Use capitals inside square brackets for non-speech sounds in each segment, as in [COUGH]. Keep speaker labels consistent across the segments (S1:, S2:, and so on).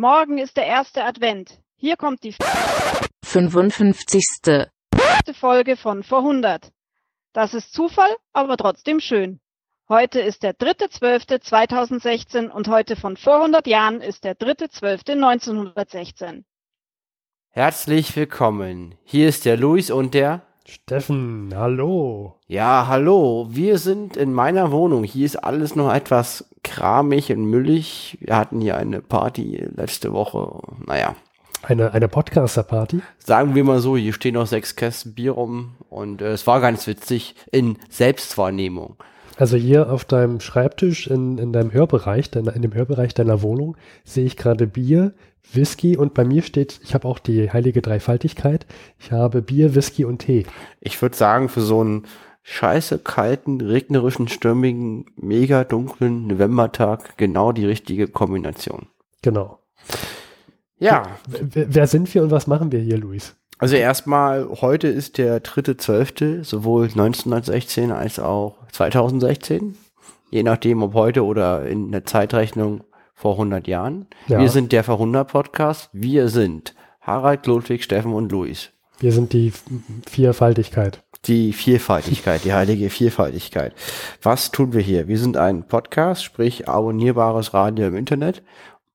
S1: Morgen ist der erste Advent. Hier kommt die
S2: 55.
S1: fünfte Folge von vor 100. Das ist Zufall, aber trotzdem schön. Heute ist der 3.12.2016 und heute von vor 100 Jahren ist der 3.12.1916.
S3: Herzlich willkommen. Hier ist der Luis und der.
S4: Steffen, hallo.
S3: Ja, hallo. Wir sind in meiner Wohnung. Hier ist alles noch etwas kramig und müllig. Wir hatten hier eine Party letzte Woche. Naja,
S4: Eine, eine Podcaster-Party?
S3: sagen wir mal so, hier stehen noch sechs Kästen Bier rum und äh, es war ganz witzig in Selbstwahrnehmung.
S4: Also hier auf deinem Schreibtisch in, in deinem Hörbereich, deiner, in dem Hörbereich deiner Wohnung, sehe ich gerade Bier, Whisky und bei mir steht, ich habe auch die heilige Dreifaltigkeit, ich habe Bier, Whisky und Tee.
S3: Ich würde sagen, für so einen scheiße kalten, regnerischen, stürmigen, mega dunklen Novembertag genau die richtige Kombination.
S4: Genau.
S3: Ja,
S4: W wer sind wir und was machen wir hier, Luis?
S3: Also erstmal, heute ist der dritte Zwölfte, sowohl 1916 als auch 2016. Je nachdem, ob heute oder in der Zeitrechnung vor 100 Jahren.
S4: Ja.
S3: Wir sind der Verhundert Podcast. Wir sind Harald, Ludwig, Steffen und Luis.
S4: Wir sind die Vierfaltigkeit.
S3: Die Vielfaltigkeit, die heilige Vielfaltigkeit. Was tun wir hier? Wir sind ein Podcast, sprich abonnierbares Radio im Internet.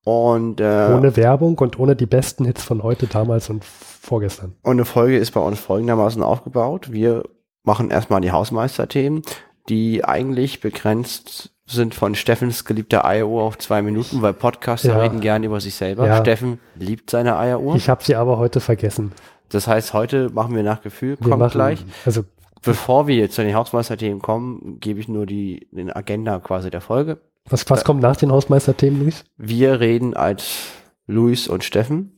S3: Und, äh,
S4: Ohne Werbung und ohne die besten Hits von heute, damals und vorgestern.
S3: Und eine Folge ist bei uns folgendermaßen aufgebaut. Wir machen erstmal die Hausmeisterthemen, die eigentlich begrenzt sind von Steffens geliebter Eieruhr auf zwei Minuten, weil Podcaster
S4: Ja.
S3: reden gerne über sich selber.
S4: Ja.
S3: Steffen liebt seine Eieruhr.
S4: Ich habe sie aber heute vergessen.
S3: Das heißt, heute machen wir nach Gefühl,
S4: Wir
S3: kommt
S4: machen,
S3: gleich.
S4: Also
S3: Bevor wir jetzt zu den Hausmeisterthemen kommen, gebe ich nur die, den Agenda quasi der Folge.
S4: was, was kommt nach den Hausmeisterthemen, Luis?
S3: Wir reden als Luis und Steffen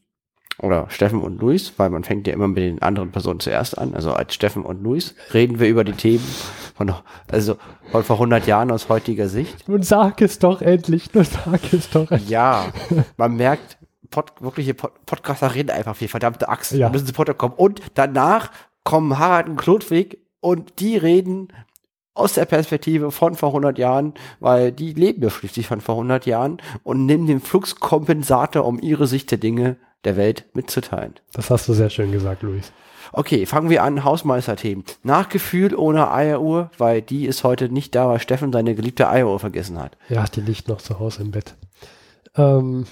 S3: oder Steffen und Luis, weil man fängt ja immer mit den anderen Personen zuerst an. Also als Steffen und Luis reden wir über die Themen von, also von vor 100 Jahren aus heutiger Sicht.
S4: Nun sag es doch endlich, nun sag es doch.
S3: Ja, man merkt, Pod, wirkliche Pod, Podcaster reden einfach viel, verdammte Axt,
S4: Ja.
S3: müssen sie Podcast kommen. Und danach kommen Harald und Klodwig und die reden aus der Perspektive von vor 100 Jahren, weil die leben ja schließlich von vor 100 Jahren und nehmen den Fluxkompensator, um ihre Sicht der Dinge der Welt mitzuteilen.
S4: Das hast du sehr schön gesagt, Luis.
S3: Okay, fangen wir an, Hausmeisterthemen. Nach Gefühl ohne Eieruhr, weil die ist heute nicht da, weil Steffen seine geliebte Eieruhr vergessen hat.
S4: Ja, die liegt noch zu Hause im Bett. Ähm,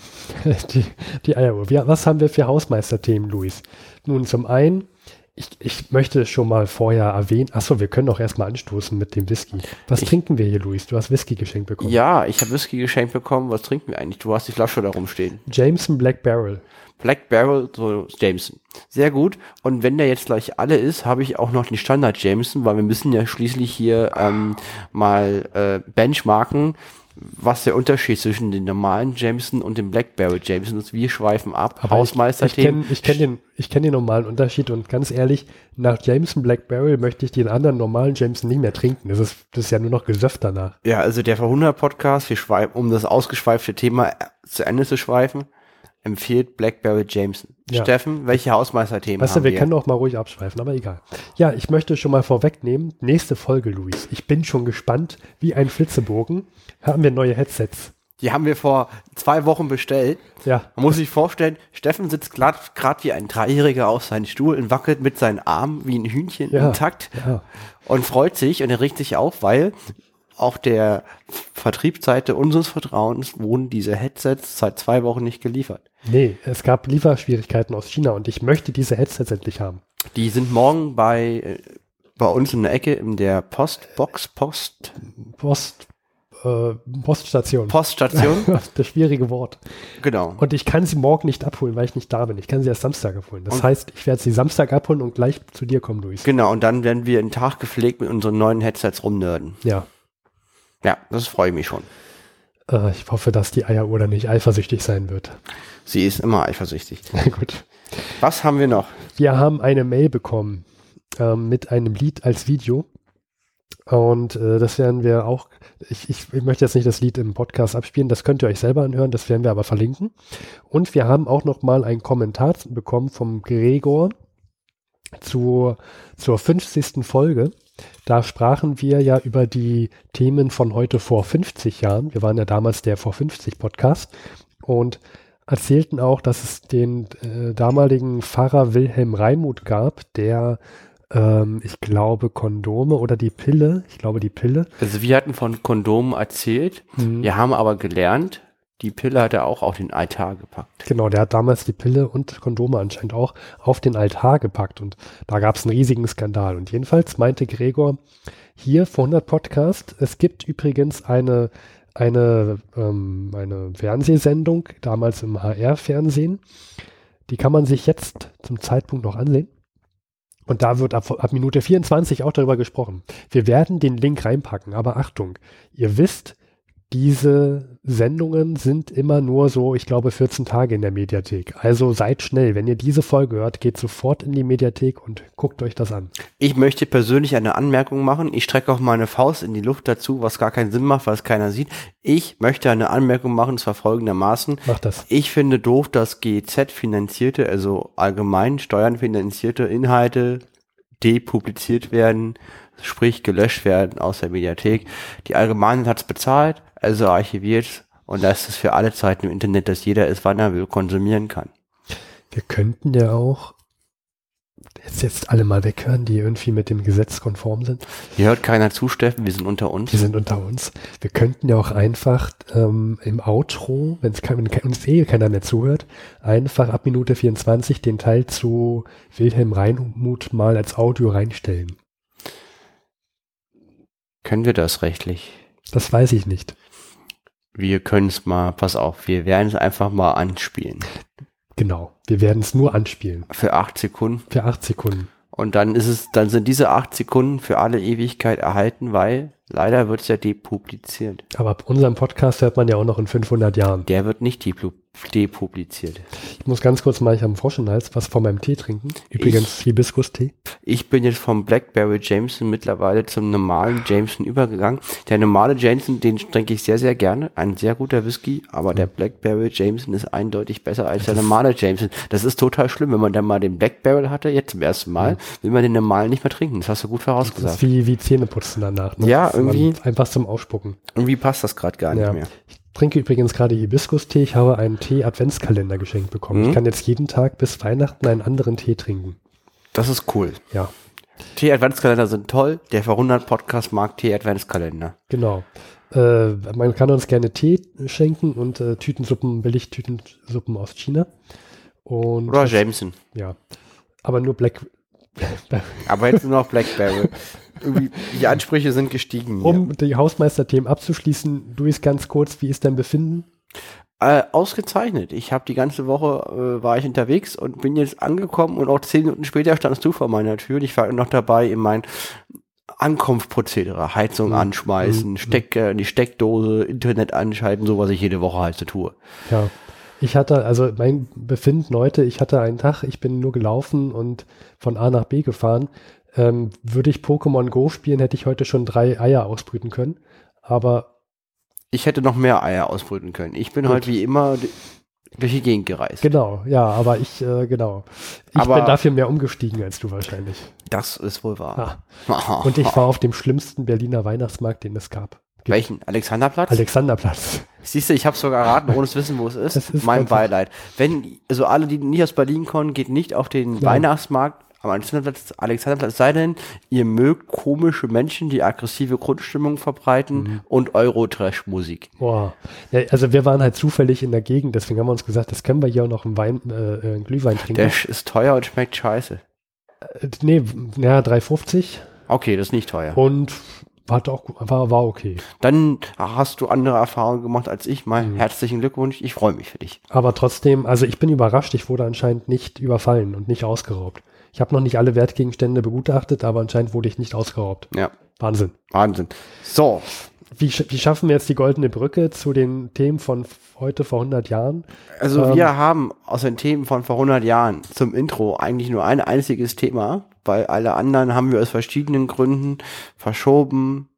S4: [LAUGHS] die, die Eieruhr. Was haben wir für Hausmeisterthemen, Luis? Nun, zum einen, ich, ich möchte schon mal vorher erwähnen, achso, wir können auch erstmal anstoßen mit dem Whisky. Was
S3: Ich-
S4: trinken wir hier, Luis? Du hast Whisky geschenkt bekommen.
S3: Ja, ich habe Whisky geschenkt bekommen. Was trinken wir eigentlich? Du hast die Flasche da rumstehen.
S4: Jameson Black Barrel.
S3: Black Barrel, so Jameson. Sehr gut. Und wenn der jetzt gleich alle ist, habe ich auch noch den Standard Jameson, weil wir müssen ja schließlich hier ähm, mal äh, benchmarken, was der Unterschied zwischen den normalen Jameson und dem Black Barrel Jameson ist. Wir schweifen ab.
S4: Aber ich, ich
S3: Hausmeisterthemen.
S4: kenne ich kenn den, ich kenn den normalen Unterschied und ganz ehrlich, nach Jameson Black Barrel möchte ich den anderen normalen Jameson nicht mehr trinken. Das ist, das ist ja nur noch Gesöff danach.
S3: Ja, also der Verhundert Podcast, wir schweifen, um das ausgeschweifte Thema zu Ende zu schweifen, empfiehlt Black Barrel Jameson.
S4: Ja.
S3: Steffen, welche Hausmeisterthemen
S4: Weißt
S3: haben
S4: du, wir können auch mal ruhig abschweifen, aber egal. Ja, ich möchte schon mal vorwegnehmen, nächste Folge, Luis. Ich bin schon gespannt, wie ein Flitzebogen. Haben wir neue Headsets.
S3: Die haben wir vor zwei Wochen bestellt.
S4: Ja,
S3: Man muss sich vorstellen, Steffen sitzt gerade wie ein Dreijähriger auf seinem Stuhl und wackelt mit seinen Armen wie ein Hühnchen
S4: Ja,
S3: intakt
S4: ja.
S3: und freut sich und er regt sich auf, weil auf der Vertriebsseite unseres Vertrauens wurden diese Headsets seit zwei Wochen nicht geliefert.
S4: nee, es gab Lieferschwierigkeiten aus China und ich möchte diese Headsets endlich haben.
S3: Die sind morgen bei, äh, bei uns in der Ecke in der Postbox, Post,
S4: Post, äh, Poststation.
S3: Poststation. [LAUGHS]
S4: das schwierige Wort.
S3: genau.
S4: Und ich kann sie morgen nicht abholen, weil ich nicht da bin. Ich kann sie erst Samstag abholen. Das
S3: Und-
S4: heißt, ich werde sie Samstag abholen und gleich zu dir kommen, Luis.
S3: Genau, und dann werden wir einen Tag gepflegt mit unseren neuen Headsets rumnörden.
S4: Ja.
S3: Ja, das freue ich mich schon.
S4: Äh, ich hoffe, dass die Eieruhr dann nicht eifersüchtig sein wird.
S3: Sie ist immer eifersüchtig. [LAUGHS]
S4: Na gut.
S3: Was haben wir noch?
S4: Wir haben eine Mail bekommen ähm, mit einem Lied als Video. Und äh, das werden wir auch, ich, ich, ich möchte jetzt nicht das Lied im Podcast abspielen, das könnt ihr euch selber anhören, das werden wir aber verlinken. Und wir haben auch noch mal einen Kommentar bekommen vom Gregor zur, zur 50. Folge. Da sprachen wir ja über die Themen von heute vor 50 Jahren. Wir waren ja damals der vor 50 Podcast. Und erzählten auch, dass es den äh, damaligen Pfarrer Wilhelm Reimuth gab, der, ähm, ich glaube, Kondome oder die Pille, ich glaube die Pille.
S3: Also wir hatten von Kondomen erzählt,
S4: Mhm.
S3: wir haben aber gelernt, die Pille hat er auch auf den Altar gepackt.
S4: Genau, der hat damals die Pille und Kondome anscheinend auch auf den Altar gepackt und da gab es einen riesigen Skandal. Und jedenfalls meinte Gregor hier vor 100 Podcast, es gibt übrigens eine, eine, ähm, eine Fernsehsendung, damals im HR-Fernsehen, die kann man sich jetzt zum Zeitpunkt noch ansehen. Und da wird ab, ab Minute 24 auch darüber gesprochen. Wir werden den Link reinpacken, aber Achtung, ihr wisst, diese Sendungen sind immer nur so, ich glaube, 14 Tage in der Mediathek. Also seid schnell. Wenn ihr diese Folge hört, geht sofort in die Mediathek und guckt euch das an.
S3: Ich möchte persönlich eine Anmerkung machen. Ich strecke auch meine Faust in die Luft dazu, was gar keinen Sinn macht, weil es keiner sieht. Ich möchte eine Anmerkung machen, zwar folgendermaßen.
S4: Macht das.
S3: Ich finde doof, dass GEZ-finanzierte, also allgemein steuernfinanzierte Inhalte depubliziert werden, sprich gelöscht werden aus der Mediathek. Die Allgemeinheit hat es bezahlt, also archiviert und da ist es für alle Zeiten im Internet, dass jeder es, wann er will, konsumieren kann.
S4: Wir könnten ja auch jetzt, jetzt alle mal weghören, die irgendwie mit dem Gesetz konform sind.
S3: Hier hört keiner zu, Steffen, wir sind unter uns.
S4: Die sind unter uns. Wir könnten ja auch einfach ähm, im Outro, wenn's kein, wenn uns eh keiner mehr zuhört, einfach ab Minute 24 den Teil zu Wilhelm Reinmuth mal als Audio reinstellen.
S3: Können wir das rechtlich?
S4: Das weiß ich nicht.
S3: Wir können es mal, pass auf, wir werden es einfach mal anspielen.
S4: Genau. Wir werden es nur anspielen.
S3: Für acht Sekunden.
S4: Für acht Sekunden.
S3: Und dann ist es, dann sind diese acht Sekunden für alle Ewigkeit erhalten, weil leider wird es ja depubliziert.
S4: Aber ab unserem Podcast hört man ja auch noch in 500 Jahren.
S3: Der wird nicht deplu- depubliziert.
S4: Ich muss ganz kurz mal, ich habe einen Frosch im Hals, was von meinem Tee trinken. Übrigens Hibiskus-Tee.
S3: Ich bin jetzt vom Blackberry Jameson mittlerweile zum normalen Jameson übergegangen. Der normale Jameson, den trinke ich sehr, sehr gerne. Ein sehr guter Whisky, aber der Blackberry Jameson ist eindeutig besser als der normale Jameson. Das ist total schlimm, wenn man dann mal den Black Barrel hatte, jetzt zum ersten Mal, will man den normalen nicht mehr trinken. Das hast du gut
S4: Das
S3: vorausgesagt.
S4: ist wie, wie Zähneputzen danach. ne?
S3: Ja,
S4: Das
S3: irgendwie.
S4: Einfach zum Ausspucken.
S3: Irgendwie passt das gerade gar
S4: Ja.
S3: nicht mehr.
S4: Ich trinke übrigens gerade Hibiskus-Tee. Ich habe einen Tee-Adventskalender geschenkt bekommen.
S3: Mhm.
S4: Ich kann jetzt jeden Tag bis Weihnachten einen anderen Tee trinken.
S3: Das ist cool.
S4: Ja,
S3: Tee-Adventskalender sind toll. Der Verwundert Podcast mag Tee-Adventskalender.
S4: genau. Äh, man kann uns gerne Tee schenken und äh, Tütensuppen, Billig-Tütensuppen aus China. Und
S3: Oder Jameson.
S4: Ja. Aber nur Black.
S3: Aber jetzt nur noch Blackberry. Irgendwie, die Ansprüche sind gestiegen.
S4: Um die Hausmeisterthemen abzuschließen, Luis, ganz kurz, wie ist dein Befinden?
S3: Äh, ausgezeichnet. Ich habe die ganze Woche äh, war ich unterwegs und bin jetzt angekommen und auch zehn Minuten später standst du vor meiner Tür. Und ich war noch dabei, in mein Ankunftsprozedere, Heizung
S4: Mhm.
S3: anschmeißen,
S4: Mhm.
S3: Stecker, die Steckdose, Internet anschalten, so was ich jede Woche halt so tue.
S4: Ja. Ich hatte, also mein Befinden heute, ich hatte einen Tag, ich bin nur gelaufen und von A nach B gefahren. Ähm, würde ich Pokémon Go spielen, hätte ich heute schon drei Eier ausbrüten können. Aber
S3: Ich hätte noch mehr Eier ausbrüten können. Ich bin halt wie immer durch die Gegend gereist.
S4: genau, ja, aber ich, äh, genau. Ich
S3: Aber-
S4: bin dafür mehr umgestiegen als du wahrscheinlich.
S3: Das ist wohl wahr. [LAUGHS]
S4: Und ich war auf dem schlimmsten Berliner Weihnachtsmarkt, den es gab.
S3: Welchen? Alexanderplatz?
S4: Alexanderplatz.
S3: Siehst du, ich habe sogar erraten, ohne zu wissen, wo es ist.
S4: Es ist
S3: mein Beileid. Wenn, also alle, die nicht aus Berlin kommen, geht nicht auf den
S4: Nein.
S3: Weihnachtsmarkt am Alexanderplatz, Alexanderplatz, es sei denn, ihr mögt komische Menschen, die aggressive Grundstimmung verbreiten
S4: Mhm.
S3: und Euro-Trash-Musik.
S4: Boah. Ja, also wir waren halt zufällig in der Gegend, deswegen haben wir uns gesagt, das können wir hier auch noch einen Wein, äh, äh, Glühwein trinken.
S3: Der ist teuer und schmeckt scheiße.
S4: Äh, nee, ja, 3,50
S3: Okay, das ist nicht teuer.
S4: und war doch, war, war okay.
S3: Dann hast du andere Erfahrungen gemacht als ich. Mein
S4: Mhm.
S3: herzlichen Glückwunsch. Ich freue mich für dich.
S4: Aber trotzdem, also ich bin überrascht, ich wurde anscheinend nicht überfallen und nicht ausgeraubt. Ich habe noch nicht alle Wertgegenstände begutachtet, aber anscheinend wurde ich nicht ausgeraubt.
S3: Ja,
S4: Wahnsinn.
S3: Wahnsinn. So,
S4: Wie, wie schaffen wir jetzt die goldene Brücke zu den Themen von heute vor 100 Jahren?
S3: Also
S4: Ähm,
S3: wir haben aus den Themen von vor 100 Jahren zum Intro eigentlich nur ein einziges Thema, weil alle anderen haben wir aus verschiedenen Gründen verschoben,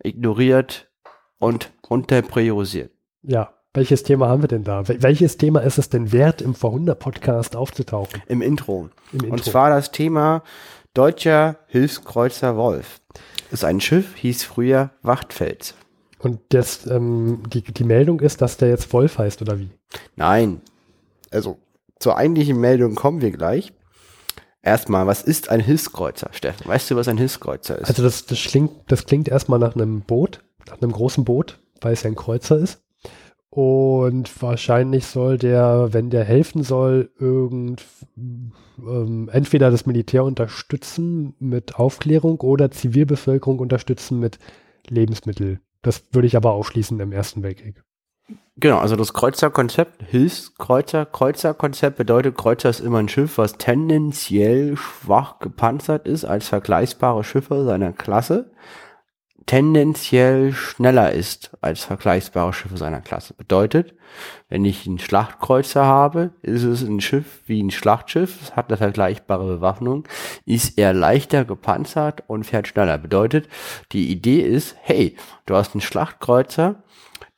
S3: ignoriert und runterpriorisiert.
S4: Ja, welches Thema haben wir denn da? Wel welches Thema ist es denn wert, im Vor 100 Podcast aufzutauchen?
S3: Im Intro.
S4: Im Intro.
S3: Und zwar das Thema Deutscher Hilfskreuzer Wolf. Das ist ein Schiff, hieß früher Wachtfels.
S4: Und das, ähm, die, die Meldung ist, dass der jetzt Wolf heißt, oder wie?
S3: Nein, Also zur eigentlichen Meldung kommen wir gleich. Erstmal, was ist ein Hilfskreuzer, Steffen? Weißt du, was ein Hilfskreuzer ist?
S4: Also das, das, klingt, das klingt erstmal nach einem Boot, nach einem großen Boot, weil es ja ein Kreuzer ist. Und wahrscheinlich soll der, wenn der helfen soll, irgend ähm, entweder das Militär unterstützen mit Aufklärung oder Zivilbevölkerung unterstützen mit Lebensmittel. Das würde ich aber ausschließen im Ersten Weltkrieg.
S3: Genau, also das Kreuzerkonzept, Hilfskreuzer, Kreuzerkonzept bedeutet, Kreuzer ist immer ein Schiff, was tendenziell schwach gepanzert ist als vergleichbare Schiffe seiner Klasse, tendenziell schneller ist als vergleichbare Schiffe seiner Klasse. Bedeutet, wenn ich einen Schlachtkreuzer habe, ist es ein Schiff wie ein Schlachtschiff, es hat eine vergleichbare Bewaffnung, ist er leichter gepanzert und fährt schneller. Bedeutet, die Idee ist, hey, du hast einen Schlachtkreuzer,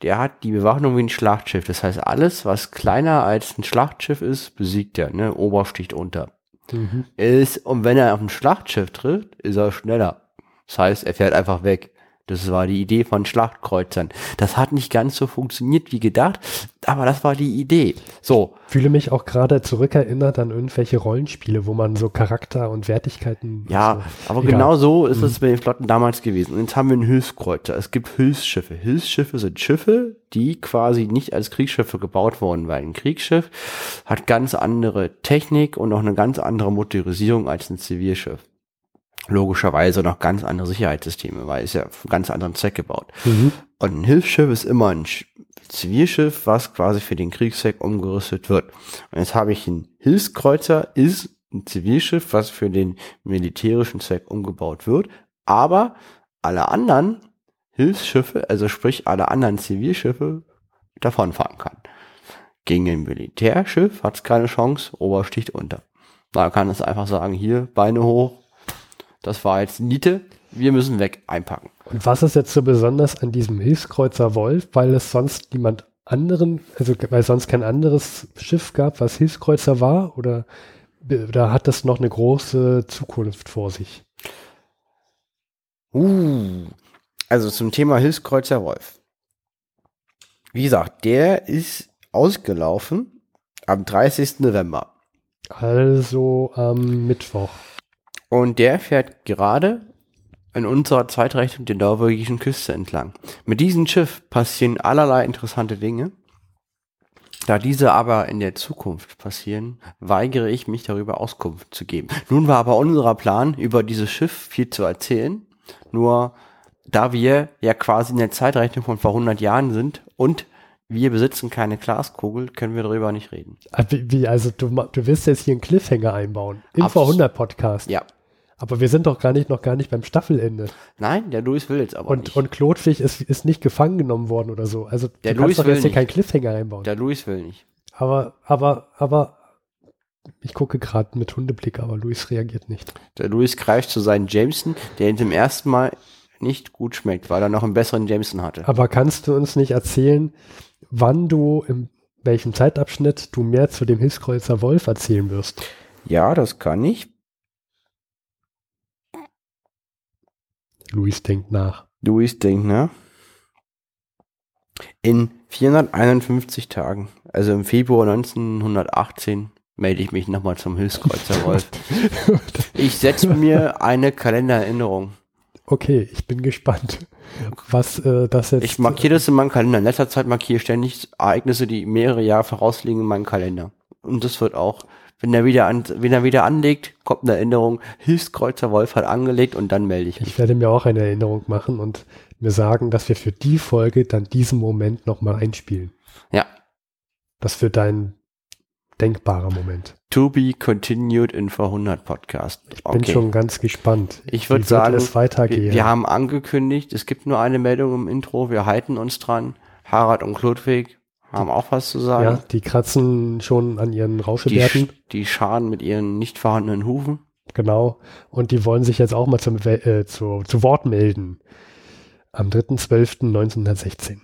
S3: der hat die Bewaffnung wie ein Schlachtschiff. Das heißt, alles, was kleiner als ein Schlachtschiff ist, besiegt er, ne? Ober sticht unter.
S4: Mhm.
S3: Ist, und wenn er auf ein Schlachtschiff trifft, ist er schneller. Das heißt, er fährt einfach weg. Das war die Idee von Schlachtkreuzern. Das hat nicht ganz so funktioniert wie gedacht, aber das war die Idee. So,
S4: Fühle mich auch gerade zurückerinnert an irgendwelche Rollenspiele, wo man so Charakter und Wertigkeiten.
S3: ja,
S4: so.
S3: aber
S4: Egal.
S3: genau so ist es bei den Flotten damals gewesen. Und jetzt haben wir einen Hilfskreuzer. Es gibt Hilfsschiffe. Hilfsschiffe sind Schiffe, die quasi nicht als Kriegsschiffe gebaut wurden, weil ein Kriegsschiff hat ganz andere Technik und auch eine ganz andere Motorisierung als ein Zivilschiff. Logischerweise noch ganz andere Sicherheitssysteme, weil es ja für einen ganz anderen Zweck gebaut.
S4: Mhm.
S3: Und ein Hilfsschiff ist immer ein Sch- Zivilschiff, was quasi für den Kriegszweck umgerüstet wird. Und jetzt habe ich ein Hilfskreuzer, ist ein Zivilschiff, was für den militärischen Zweck umgebaut wird. Aber alle anderen Hilfsschiffe, also sprich alle anderen Zivilschiffe, davonfahren kann. Gegen ein Militärschiff hat es keine Chance, Obersticht unter. Man kann es einfach sagen, hier, Beine hoch, das war jetzt Niete, wir müssen weg, einpacken.
S4: Und was ist jetzt so besonders an diesem Hilfskreuzer Wolf, weil es sonst niemand anderen, also weil es sonst kein anderes Schiff gab, was Hilfskreuzer war? Oder, oder hat das noch eine große Zukunft vor sich?
S3: Uh, also zum Thema Hilfskreuzer Wolf. Wie gesagt, der ist ausgelaufen am 30. November.
S4: Also am Mittwoch.
S3: Und der fährt gerade in unserer Zeitrechnung der norwegischen Küste entlang. Mit diesem Schiff passieren allerlei interessante Dinge. Da diese aber in der Zukunft passieren, weigere ich mich darüber Auskunft zu geben. Nun war aber unser Plan, über dieses Schiff viel zu erzählen. Nur da wir ja quasi in der Zeitrechnung von vor 100 Jahren sind und wir besitzen keine Glaskugel, können wir darüber nicht reden.
S4: Ah, Wie, also du, du willst jetzt hier einen Cliffhanger einbauen. Im Vor 100 Podcast.
S3: Ja.
S4: Aber wir sind doch gar nicht, noch gar nicht beim Staffelende.
S3: Nein, der Louis will jetzt aber
S4: Und,
S3: nicht.
S4: und Klotwig ist, ist nicht gefangen genommen worden oder so. Also
S3: Der
S4: du
S3: Louis
S4: kannst doch
S3: will
S4: jetzt hier
S3: nicht.
S4: keinen Cliffhanger einbauen.
S3: der Louis will nicht.
S4: Aber, aber, aber, ich gucke gerade mit Hundeblick, aber Luis reagiert nicht.
S3: Der Louis greift zu seinem Jameson, der ihm zum ersten Mal nicht gut schmeckt, weil er noch einen besseren Jameson hatte.
S4: Aber kannst du uns nicht erzählen, wann du, in welchem Zeitabschnitt du mehr zu dem Hilfskreuzer Wolf erzählen wirst?
S3: Ja, das kann ich.
S4: Luis denkt nach.
S3: Louis denkt, ne? In 451 Tagen, also im Februar 1918, melde ich mich nochmal zum Hilfskreuzer [LAUGHS] Wolf. Ich setze mir eine Kalendererinnerung.
S4: Okay, ich bin gespannt, was äh, das jetzt.
S3: Ich markiere das in meinem Kalender. In letzter Zeit markiere ich ständig Ereignisse, die mehrere Jahre vorausliegen in meinem Kalender. Und das wird auch, wenn er wieder an, wenn er wieder anlegt, kommt eine Erinnerung, Hilfskreuzer Wolf hat angelegt und dann melde ich mich.
S4: Ich werde mir auch eine Erinnerung machen und mir sagen, dass wir für die Folge dann diesen Moment nochmal einspielen.
S3: Ja.
S4: Das wird ein denkbarer Moment.
S3: To be continued in 400 Podcast.
S4: Ich bin schon ganz gespannt.
S3: Ich würde sagen,
S4: es weitergehen.
S3: wir, wir haben angekündigt, es gibt nur eine Meldung im Intro, wir halten uns dran. Harald und Klodwig haben auch was zu
S4: ja,
S3: sagen.
S4: die kratzen schon an ihren
S3: die,
S4: Rauschebärten.
S3: sch- die scharen mit ihren nicht vorhandenen Hufen.
S4: Genau. Und die wollen sich jetzt auch mal zum, äh, zu, zu Wort melden. Am 3.12.1916.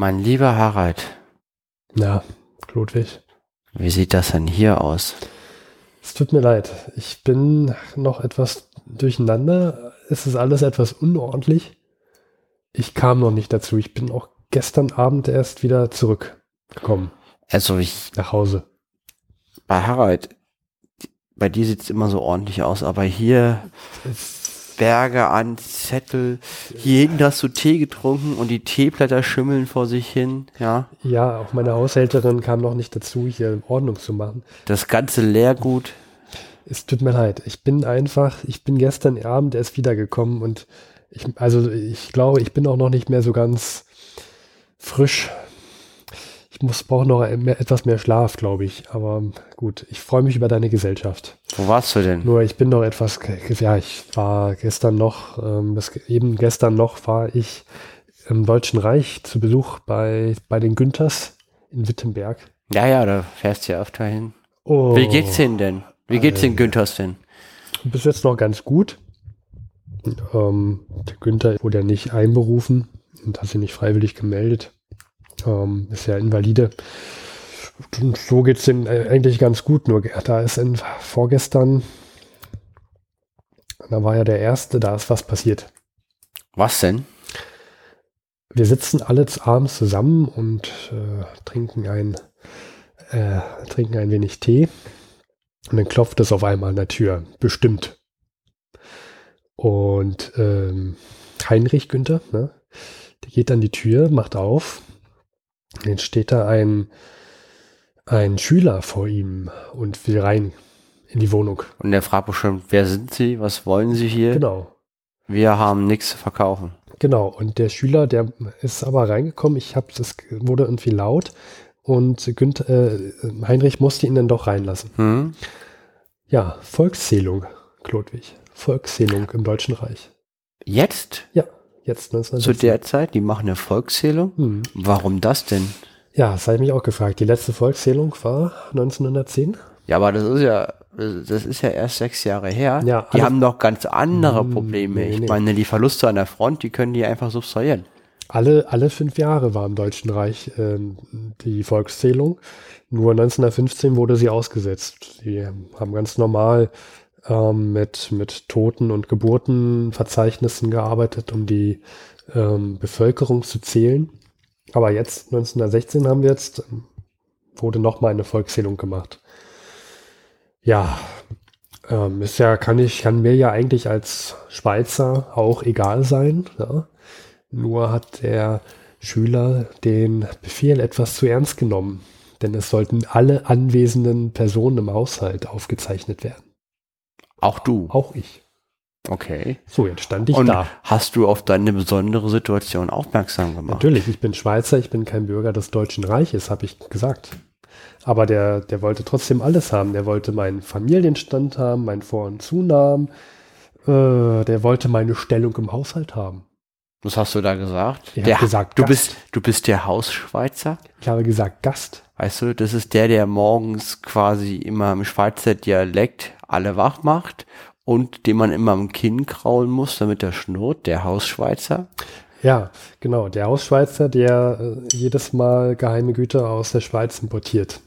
S3: Mein lieber Harald,
S4: Na, Ludwig.
S3: Wie sieht das denn hier aus?
S4: Es tut mir leid. Ich bin noch etwas durcheinander. Es ist alles etwas unordentlich. Ich kam noch nicht dazu. Ich bin auch gestern Abend erst wieder zurückgekommen
S3: Also ich,
S4: nach Hause.
S3: bei Harald, bei dir sieht es immer so ordentlich aus, aber hier
S4: Es,
S3: Berge an Zettel, jeden hast du Tee getrunken und die Teeblätter schimmeln vor sich hin, ja.
S4: ja, auch meine Haushälterin kam noch nicht dazu, hier Ordnung zu machen.
S3: Das ganze Leergut.
S4: Es tut mir leid. Ich bin einfach, ich bin gestern Abend erst wiedergekommen und ich, also ich glaube, ich bin auch noch nicht mehr so ganz frisch. Ich muss, brauche noch mehr, etwas mehr Schlaf, glaube ich. Aber gut, ich freue mich über deine Gesellschaft.
S3: Wo warst du denn?
S4: Nur ich bin noch etwas, ja, ich war gestern noch, ähm, eben gestern noch war ich im Deutschen Reich zu Besuch bei, bei den Günthers in Wittenberg.
S3: Ja, ja, da fährst du ja öfter hin.
S4: Oh,
S3: Wie geht's denen denn? Wie geht's den
S4: Äh,
S3: Günthers denn?
S4: Bis jetzt noch ganz gut. Ähm, der Günther wurde ja nicht einberufen und hat sich nicht freiwillig gemeldet. Ähm, ist ja Invalide. Und so geht's denen äh, eigentlich ganz gut. Nur da ist in, vorgestern, da war ja der erste, da ist was passiert.
S3: Was denn?
S4: Wir sitzen alle abends zusammen und äh, trinken ein, äh, trinken ein wenig Tee. Und dann klopft es auf einmal an der Tür. Bestimmt. Und ähm, Heinrich Günther, ne, der geht an die Tür, macht auf. Dann steht da ein, ein Schüler vor ihm und will rein in die Wohnung.
S3: Und der fragt bestimmt, wer sind Sie? Was wollen Sie hier?
S4: Genau.
S3: Wir haben nichts zu verkaufen.
S4: Genau, und der Schüler, der ist aber reingekommen, ich habe das wurde irgendwie laut und Günther, äh, Heinrich musste ihn dann doch reinlassen.
S3: Hm?
S4: Ja, Volkszählung, Klodwig. Volkszählung im Deutschen Reich.
S3: Jetzt?
S4: Ja, jetzt
S3: Zu
S4: 1960.
S3: der Zeit? Die machen eine Volkszählung?
S4: Hm.
S3: Warum das denn?
S4: Ja, das habe ich mich auch gefragt. Die letzte Volkszählung war 1910.
S3: Ja, aber das ist ja, das ist ja erst sechs Jahre her.
S4: Ja,
S3: die haben doch ganz andere
S4: Hm,
S3: Probleme.
S4: nee,
S3: ich
S4: nee.
S3: meine, die Verluste an der Front, die können die einfach subtrahieren.
S4: Alle, alle fünf Jahre war im Deutschen Reich ähm, die Volkszählung. Nur 1915 wurde sie ausgesetzt. Sie haben ganz normal ähm, mit, mit Toten- und Geburtenverzeichnissen gearbeitet, um die ähm, Bevölkerung zu zählen. Aber jetzt, 1916 haben wir jetzt, ähm, wurde nochmal eine Volkszählung gemacht. Ja, ähm, ist ja, kann ich, kann mir ja eigentlich als Schweizer auch egal sein. Ja? Nur hat der Schüler den Befehl etwas zu ernst genommen, denn es sollten alle anwesenden Personen im Haushalt aufgezeichnet werden.
S3: Auch du.
S4: Auch ich.
S3: Okay.
S4: So, jetzt stand ich
S3: Und
S4: da.
S3: hast du auf deine besondere Situation aufmerksam gemacht?
S4: Natürlich, ich bin Schweizer, ich bin kein Bürger des Deutschen Reiches, habe ich gesagt. Aber der, der wollte trotzdem alles haben. Der wollte meinen Familienstand haben, meinen Vor- und Zunamen. Äh, der wollte meine Stellung im Haushalt haben.
S3: Was hast du da gesagt?
S4: Ich
S3: Der-
S4: gesagt,
S3: du
S4: Gast.
S3: bist, du bist der Hausschweizer?
S4: Ich habe gesagt Gast.
S3: Weißt du, das ist der, der morgens quasi immer im Schweizer Dialekt alle wach macht und den man immer am Kinn kraulen muss, damit er schnurrt, der Hausschweizer.
S4: Ja, genau. Der Hausschweizer, der äh, jedes Mal geheime Güter aus der Schweiz importiert.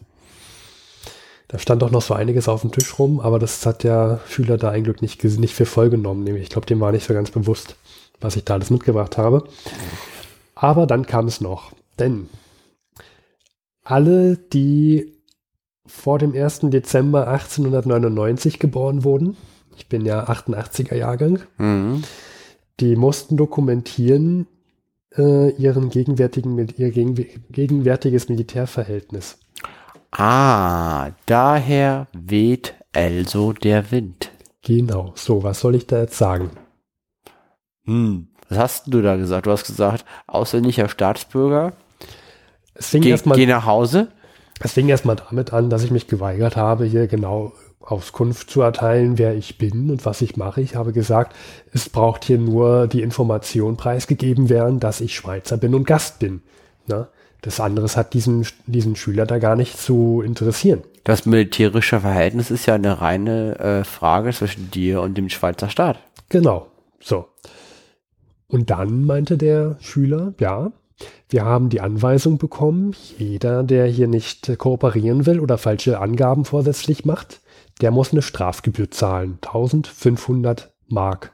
S4: Da stand auch noch so einiges auf dem Tisch rum, aber das hat der Schüler da ein Glück nicht, nicht für voll genommen. Ich glaube, dem war nicht so ganz bewusst, was ich da alles mitgebracht habe. Aber dann kam es noch. Denn alle, die vor dem 1. Dezember 1899 geboren wurden, ich bin ja 88er Jahrgang,
S3: Mhm.
S4: die mussten dokumentieren äh, ihren gegenwärtigen, ihr gegen, gegenwärtiges Militärverhältnis.
S3: Ah, daher weht also der Wind.
S4: Genau. So, was soll ich da jetzt sagen?
S3: Hm. Was hast du da gesagt? Du hast gesagt, ausländischer Staatsbürger,
S4: Es fing
S3: geh,
S4: erstmal
S3: geh nach Hause.
S4: es fing erstmal damit an, dass ich mich geweigert habe, hier genau Auskunft zu erteilen, wer ich bin und was ich mache. Ich habe gesagt, es braucht hier nur die Information preisgegeben werden, dass ich Schweizer bin und Gast bin. Na? Das anderes hat diesen, diesen Schüler da gar nicht zu interessieren.
S3: Das militärische Verhältnis ist ja eine reine äh, Frage zwischen dir und dem Schweizer Staat.
S4: Genau. So. Und dann meinte der Schüler, ja, Wir haben die Anweisung bekommen, jeder, der hier nicht kooperieren will oder falsche Angaben vorsätzlich macht, der muss eine Strafgebühr zahlen. 1500 Mark.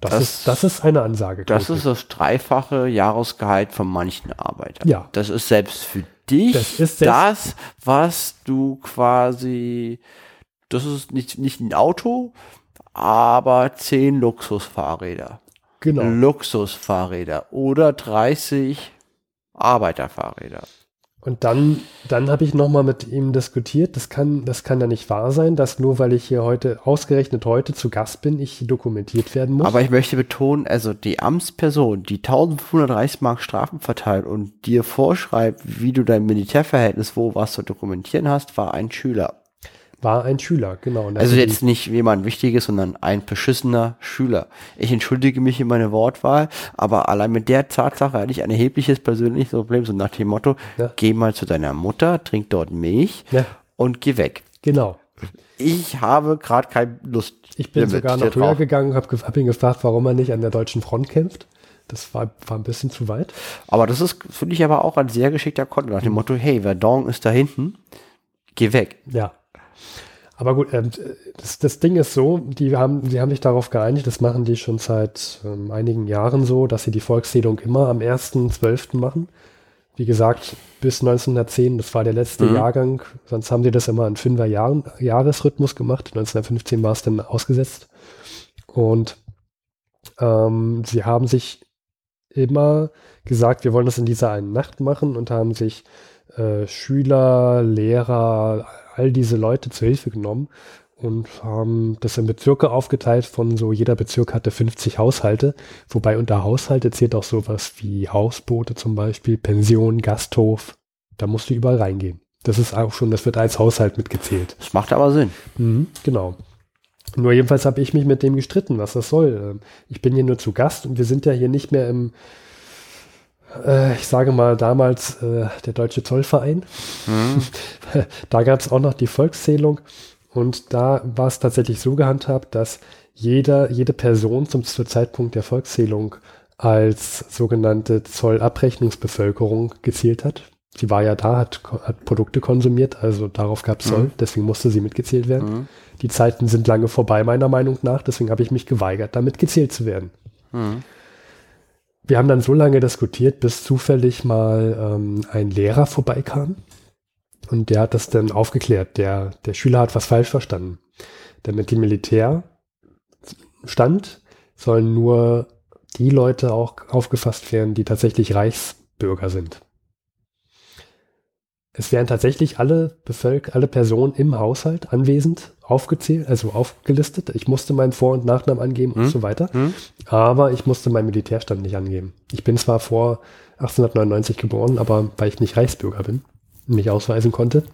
S4: Das,
S3: Das-
S4: ist, das ist eine Ansage.
S3: Das ist das dreifache Jahresgehalt von manchen Arbeitern.
S4: Ja.
S3: Das ist selbst für dich
S4: Das ist
S3: das, was du quasi, das ist nicht, nicht ein Auto, aber zehn Luxusfahrräder.
S4: Genau.
S3: Luxusfahrräder oder 30 Arbeiterfahrräder.
S4: Und dann, dann habe ich nochmal mit ihm diskutiert, das kann, das kann ja nicht wahr sein, dass nur weil ich hier heute, ausgerechnet heute zu Gast bin, ich dokumentiert werden muss.
S3: Aber ich möchte betonen, also die Amtsperson, die 1530 Mark Strafen verteilt und dir vorschreibt, wie du dein Militärverhältnis, wo was zu dokumentieren hast, war ein Schüler.
S4: War ein Schüler, genau.
S3: Also jetzt nicht jemand Wichtiges, sondern ein beschissener Schüler. Ich entschuldige mich in meine Wortwahl, aber allein mit der Tatsache hatte ich ein erhebliches persönliches Problem, so nach dem Motto,
S4: Ja.
S3: geh mal zu deiner Mutter, trink dort Milch
S4: Ja.
S3: und geh weg.
S4: Genau.
S3: Ich habe gerade keine Lust.
S4: Ich bin sogar noch höher gegangen, habe hab ihn gefragt, warum er nicht an der deutschen Front kämpft. Das war, war ein bisschen zu weit.
S3: Aber das ist, finde ich aber auch ein sehr geschickter Konto, nach dem Motto, hey, Verdun ist da hinten, geh weg.
S4: Ja. Aber gut, ähm, das, das Ding ist so, die haben, sie haben sich darauf geeinigt, das machen die schon seit ähm, einigen Jahren so, dass sie die Volkszählung immer am 1.12. machen. Wie gesagt, bis 1910, das war der letzte
S3: Mhm.
S4: Jahrgang, sonst haben sie das immer in fünfer Jahren, Jahresrhythmus gemacht. 1915 war es dann ausgesetzt. Und ähm, sie haben sich immer gesagt, wir wollen das in dieser einen Nacht machen und haben sich äh, Schüler, Lehrer, all diese Leute zur Hilfe genommen und haben das in Bezirke aufgeteilt von so, jeder Bezirk hatte 50 Haushalte, wobei unter Haushalte zählt auch sowas wie Hausboote zum Beispiel, Pension, Gasthof, da musst du überall reingehen. Das ist auch schon, das wird als Haushalt mitgezählt.
S3: Das macht aber Sinn.
S4: Mhm, genau. Nur jedenfalls habe ich mich mit dem gestritten, was das soll. Ähm, Ich bin hier nur zu Gast und wir sind ja hier nicht mehr im, äh, ich sage mal damals, äh, der Deutsche Zollverein. [LAUGHS] da gab es auch noch die Volkszählung und da war es tatsächlich so gehandhabt, dass jeder, jede Person zum, zum Zeitpunkt der Volkszählung als sogenannte Zollabrechnungsbevölkerung gezählt hat. Sie war ja da, hat, hat Produkte konsumiert, also darauf gab es Zoll,
S3: Mhm.
S4: deswegen musste sie mitgezählt werden.
S3: Mhm.
S4: Die Zeiten sind lange vorbei, meiner Meinung nach, deswegen habe ich mich geweigert, damit gezählt zu werden.
S3: Mhm.
S4: Wir haben dann so lange diskutiert, bis zufällig mal ähm, ein Lehrer vorbeikam und der hat das dann aufgeklärt. Der, der Schüler hat was falsch verstanden. Denn mit dem Militärstand sollen nur die Leute auch aufgefasst werden, die tatsächlich Reichsbürger sind. Es wären tatsächlich alle Bevölker alle Personen im Haushalt anwesend aufgezählt, also aufgelistet. Ich musste meinen Vor- und Nachnamen angeben und
S3: Hm.
S4: so weiter.
S3: Hm?
S4: Aber ich musste meinen Militärstand nicht angeben. Ich bin zwar vor 1899 geboren, aber weil ich nicht Reichsbürger bin und mich ausweisen konnte,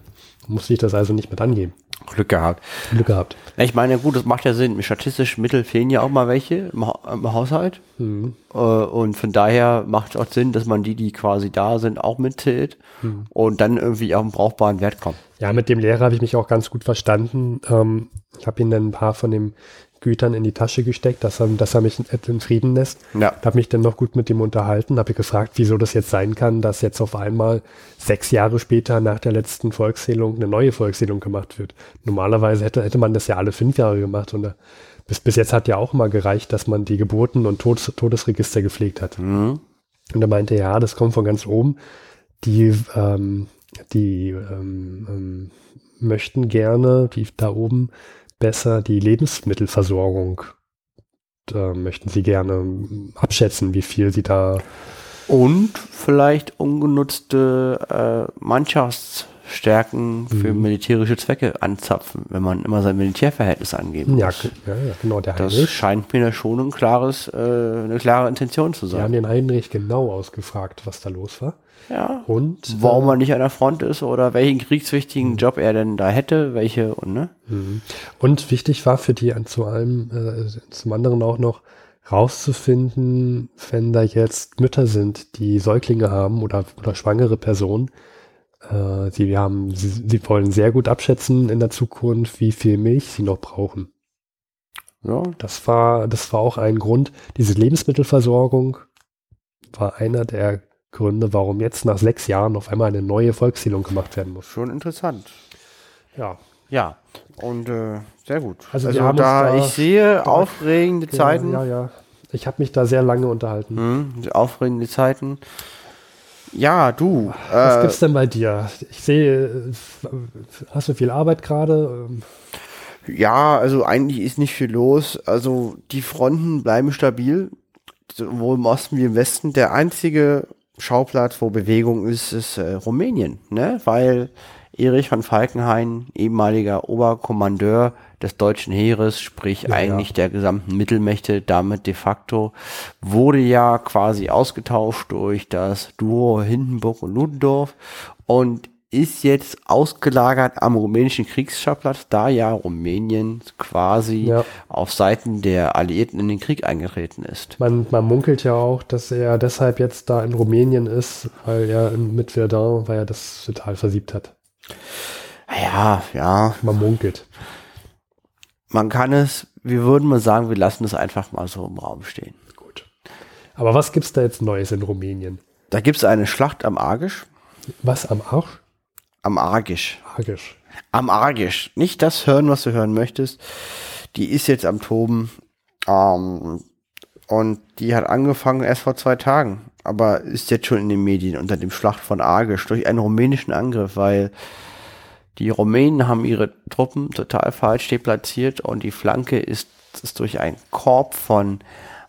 S4: musste ich das also nicht mit angeben.
S3: Glück gehabt.
S4: Glück gehabt.
S3: Ich meine, gut, das macht ja Sinn. Mit statistischen Mitteln fehlen ja auch mal welche im, ha im Haushalt.
S4: Mhm.
S3: Äh, und von daher macht es auch Sinn, dass man die, die quasi da sind, auch mitzählt
S4: Mhm.
S3: und dann irgendwie auf einen brauchbaren Wert kommt.
S4: Ja, mit dem Lehrer habe ich mich auch ganz gut verstanden. Ähm, ich habe ihm dann ein paar von den Gütern in die Tasche gesteckt, dass er, dass er mich in, in Frieden lässt.
S3: Ja.
S4: Habe mich dann noch gut mit ihm unterhalten, habe gefragt, wieso das jetzt sein kann, dass jetzt auf einmal sechs Jahre später nach der letzten Volkszählung eine neue Volkszählung gemacht wird. Normalerweise hätte, hätte man das ja alle fünf Jahre gemacht und äh, bis, bis jetzt hat ja auch mal gereicht, dass man die Geburten- und Todes Todesregister gepflegt hat.
S3: Mhm.
S4: Und er meinte, ja, das kommt von ganz oben. Die, ähm, die ähm, ähm, möchten gerne, die da oben besser die Lebensmittelversorgung, da möchten sie gerne abschätzen, wie viel sie da,
S3: Und vielleicht ungenutzte äh, Mannschaftsstärken für
S4: Mhm.
S3: militärische Zwecke anzapfen, wenn man immer sein Militärverhältnis angeben
S4: ja,
S3: muss.
S4: ja, ja, genau, der
S3: Das
S4: Heinrich.
S3: scheint mir schon ein klares, äh, eine klare Intention zu
S4: Die haben
S3: sein.
S4: den Heinrich genau ausgefragt, was da los war.
S3: Ja.
S4: Und
S3: Warum
S4: äh,
S3: er nicht an der Front ist oder welchen kriegswichtigen Job er denn da hätte, welche und ne?
S4: Mhm. Und wichtig war für die zu allem, äh, zum anderen auch noch rauszufinden, wenn da jetzt Mütter sind, die Säuglinge haben oder, oder schwangere Personen. Äh, sie haben, sie, sie wollen sehr gut abschätzen in der Zukunft, wie viel Milch sie noch brauchen.
S3: Ja.
S4: Das war, das war auch ein Grund, diese Lebensmittelversorgung, war einer der Gründe, warum jetzt nach sechs Jahren auf einmal eine neue Volkszählung gemacht werden muss.
S3: Schon interessant.
S4: Ja.
S3: Ja, und äh, sehr gut.
S4: Also
S3: Also, da,
S4: da-
S3: ich sehe
S4: da-
S3: aufregende Zeiten.
S4: Ja, ja, ja. Ich habe mich da sehr lange unterhalten.
S3: Hm, aufregende Zeiten. Ja, du.
S4: Was
S3: Äh,
S4: gibt's denn bei dir? Ich sehe, hast du viel Arbeit gerade?
S3: Ja, also eigentlich ist nicht viel los. Also die Fronten bleiben stabil, sowohl im Osten wie im Westen. Der einzige Schauplatz, wo Bewegung ist, ist äh, Rumänien, ne? Weil Erich von Falkenhayn, ehemaliger Oberkommandeur des deutschen Heeres, sprich
S4: Ja,
S3: eigentlich
S4: ja.
S3: der gesamten Mittelmächte, damit de facto, wurde ja quasi ausgetauscht durch das Duo Hindenburg und Ludendorff und ist jetzt ausgelagert am rumänischen Kriegsschauplatz, da ja Rumänien quasi
S4: Ja.
S3: auf Seiten der Alliierten in den Krieg eingetreten ist.
S4: Man, man munkelt ja auch, dass er deshalb jetzt da in Rumänien ist, weil er mit Verdun, weil er das total versiebt hat.
S3: Ja, ja,
S4: Man munkelt.
S3: Man kann es, wir würden mal sagen, wir lassen es einfach mal so im Raum stehen.
S4: Gut. Aber was gibt's da jetzt Neues in Rumänien?
S3: Da gibt es eine Schlacht am Argisch.
S4: Was am Arsch?
S3: Am Argisch.
S4: Argisch.
S3: Am Argisch. Nicht das hören, was du hören möchtest. Die ist jetzt am Toben. Ähm, und die hat angefangen erst vor zwei Tagen. Aber ist jetzt schon in den Medien unter dem Schlacht von Argisch durch einen rumänischen Angriff, weil die Rumänen haben ihre Truppen total falsch deplatziert und die Flanke ist, ist durch einen Korb von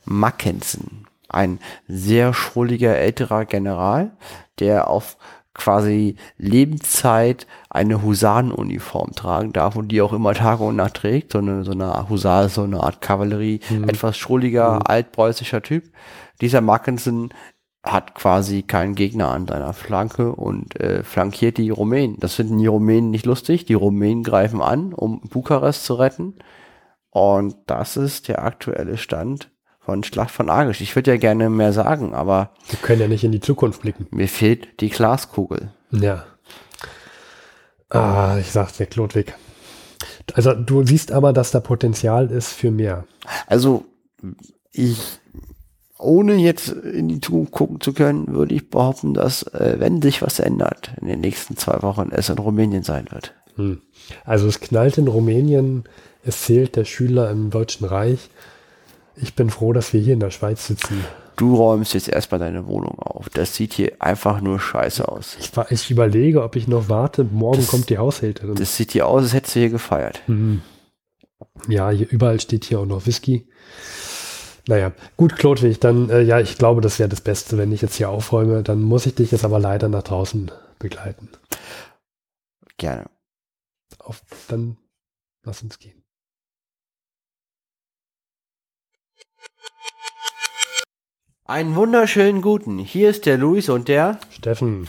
S3: Mackensen, ein sehr schrulliger älterer General, der auf quasi Lebenszeit eine Husarenuniform tragen darf und die auch immer Tag und Nacht trägt. So eine, so eine Husar ist so eine Art Kavallerie, etwas schrulliger, altpreußischer Typ. Dieser Mackensen hat quasi keinen Gegner an seiner Flanke und äh, flankiert die Rumänen. Das finden die Rumänen nicht lustig. Die Rumänen greifen an, um Bukarest zu retten. Und das ist der aktuelle Stand von Schlacht von Argisch. Ich würde ja gerne mehr sagen, aber
S4: Wir können ja nicht in die Zukunft blicken.
S3: mir fehlt die Glaskugel.
S4: Ja. Ah, ich sag's dir, Klodwig. Also du siehst aber, dass da Potenzial ist für mehr.
S3: Also ich, ohne jetzt in die Zukunft gucken zu können, würde ich behaupten, dass äh, wenn sich was ändert, in den nächsten zwei Wochen es in Rumänien sein wird.
S4: Hm. Also es knallt in Rumänien, es zählt der Schüler im Deutschen Reich. Ich bin froh, dass wir hier in der Schweiz sitzen.
S3: Du räumst jetzt erstmal deine Wohnung auf. Das sieht hier einfach nur scheiße aus.
S4: Ich, ich überlege, ob ich noch warte. Morgen
S3: Das-
S4: kommt die Haushälterin.
S3: Das sieht hier aus, als hättest du hier gefeiert.
S4: Mhm. Ja, hier überall steht hier auch noch Whisky. Naja, gut, Klodwig, dann, äh, ja, ich glaube, das wäre das Beste, wenn ich jetzt hier aufräume. Dann muss ich dich jetzt aber leider nach draußen begleiten.
S3: Gerne.
S4: Auf, dann lass uns gehen.
S3: Einen wunderschönen guten. Hier ist der Luis und der.
S4: Steffen,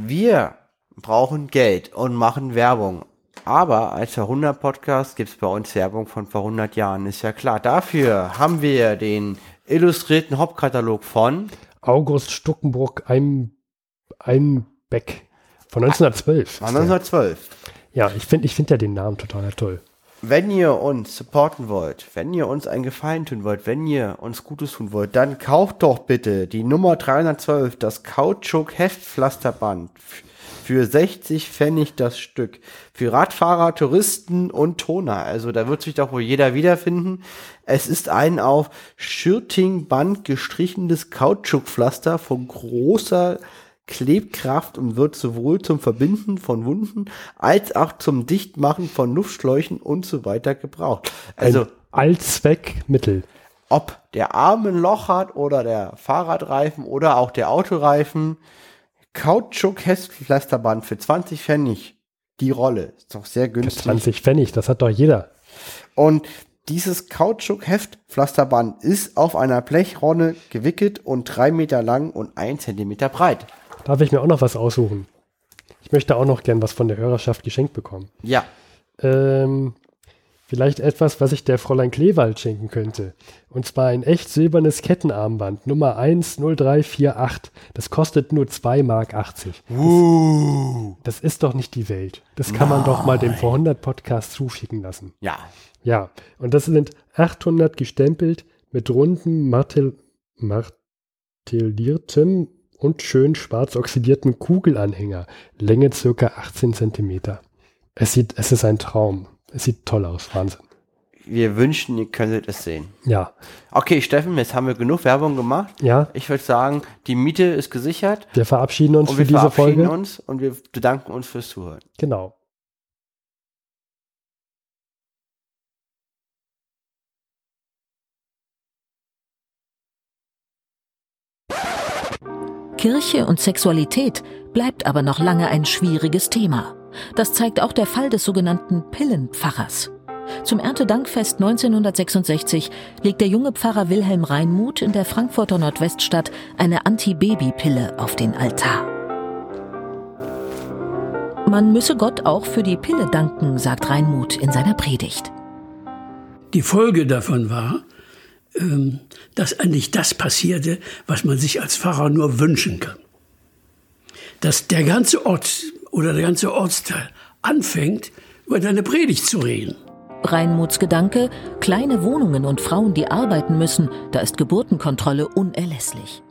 S3: Wir brauchen Geld und machen Werbung. Aber als Jahrhundert-Podcast gibt es bei uns Werbung von vor 100 Jahren, ist ja klar. Dafür haben wir den illustrierten Hauptkatalog von
S4: August Stuckenburg ein, Einbeck von 1912.
S3: von 1912.
S4: Ja, ich finde ich find ja den Namen total toll.
S3: Wenn ihr uns supporten wollt, wenn ihr uns einen Gefallen tun wollt, wenn ihr uns Gutes tun wollt, dann kauft doch bitte die Nummer 312, das Kautschuk Heftpflasterband für 60 Pfennig das Stück. Für Radfahrer, Touristen und Toner. Also da wird sich doch wohl jeder wiederfinden. Es ist ein auf Schürtingband gestrichenes Kautschukpflaster von großer Klebkraft und wird sowohl zum Verbinden von Wunden als auch zum Dichtmachen von Luftschläuchen und so weiter gebraucht. Also,
S4: Ein Allzweckmittel.
S3: ob der Arm ein Loch hat oder der Fahrradreifen oder auch der Autoreifen, Kautschuk-Heftpflasterband für 20 Pfennig. Die Rolle ist doch sehr
S4: Für
S3: günstig.
S4: 20 Pfennig, das hat doch jeder.
S3: Und dieses Kautschuk-Heftpflasterband ist auf einer Blechronne gewickelt und drei Meter lang und ein Zentimeter breit.
S4: Darf ich mir auch noch was aussuchen? Ich möchte auch noch gern was von der Hörerschaft geschenkt bekommen.
S3: Ja,
S4: Ähm, vielleicht etwas, was ich der Fräulein Kleewald schenken könnte. Und zwar ein echt silbernes Kettenarmband, Nummer 10348. Das kostet nur 2,80 Mark. Das ist doch nicht die Welt. Das kann man doch mal dem vor 100 Podcast zuschicken lassen.
S3: ja.
S4: Ja, und das sind 800 gestempelt mit runden Martel, Mart, detailliertem und schön schwarz oxidierten Kugelanhänger. Länge circa 18 Zentimeter. Es sieht, es ist ein Traum. Es sieht toll aus. Wahnsinn.
S3: Wir wünschen, ihr könntet es sehen.
S4: Ja.
S3: Okay, Steffen, jetzt haben wir genug Werbung gemacht.
S4: Ja.
S3: Ich würde sagen, die Miete ist gesichert.
S4: Wir verabschieden uns
S3: und
S4: für
S3: wir
S4: diese
S3: verabschieden
S4: Folge.
S3: uns und wir bedanken uns fürs Zuhören.
S4: Genau.
S2: Kirche und Sexualität bleibt aber noch lange ein schwieriges Thema. Das zeigt auch der Fall des sogenannten Pillenpfarrers. Zum Erntedankfest 1966 legt der junge Pfarrer Wilhelm Reinmuth in der Frankfurter Nordweststadt eine Anti-Baby-Pille auf den Altar. Man müsse Gott auch für die Pille danken, sagt Reinmuth in seiner Predigt.
S5: Die Folge davon war, ähm, dass eigentlich das passierte, was man sich als Pfarrer nur wünschen kann. Dass der ganze Ort oder der ganze Ortsteil anfängt, über deine Predigt zu reden.
S2: Reinmuths Gedanke, kleine Wohnungen und Frauen, die arbeiten müssen, da ist Geburtenkontrolle unerlässlich.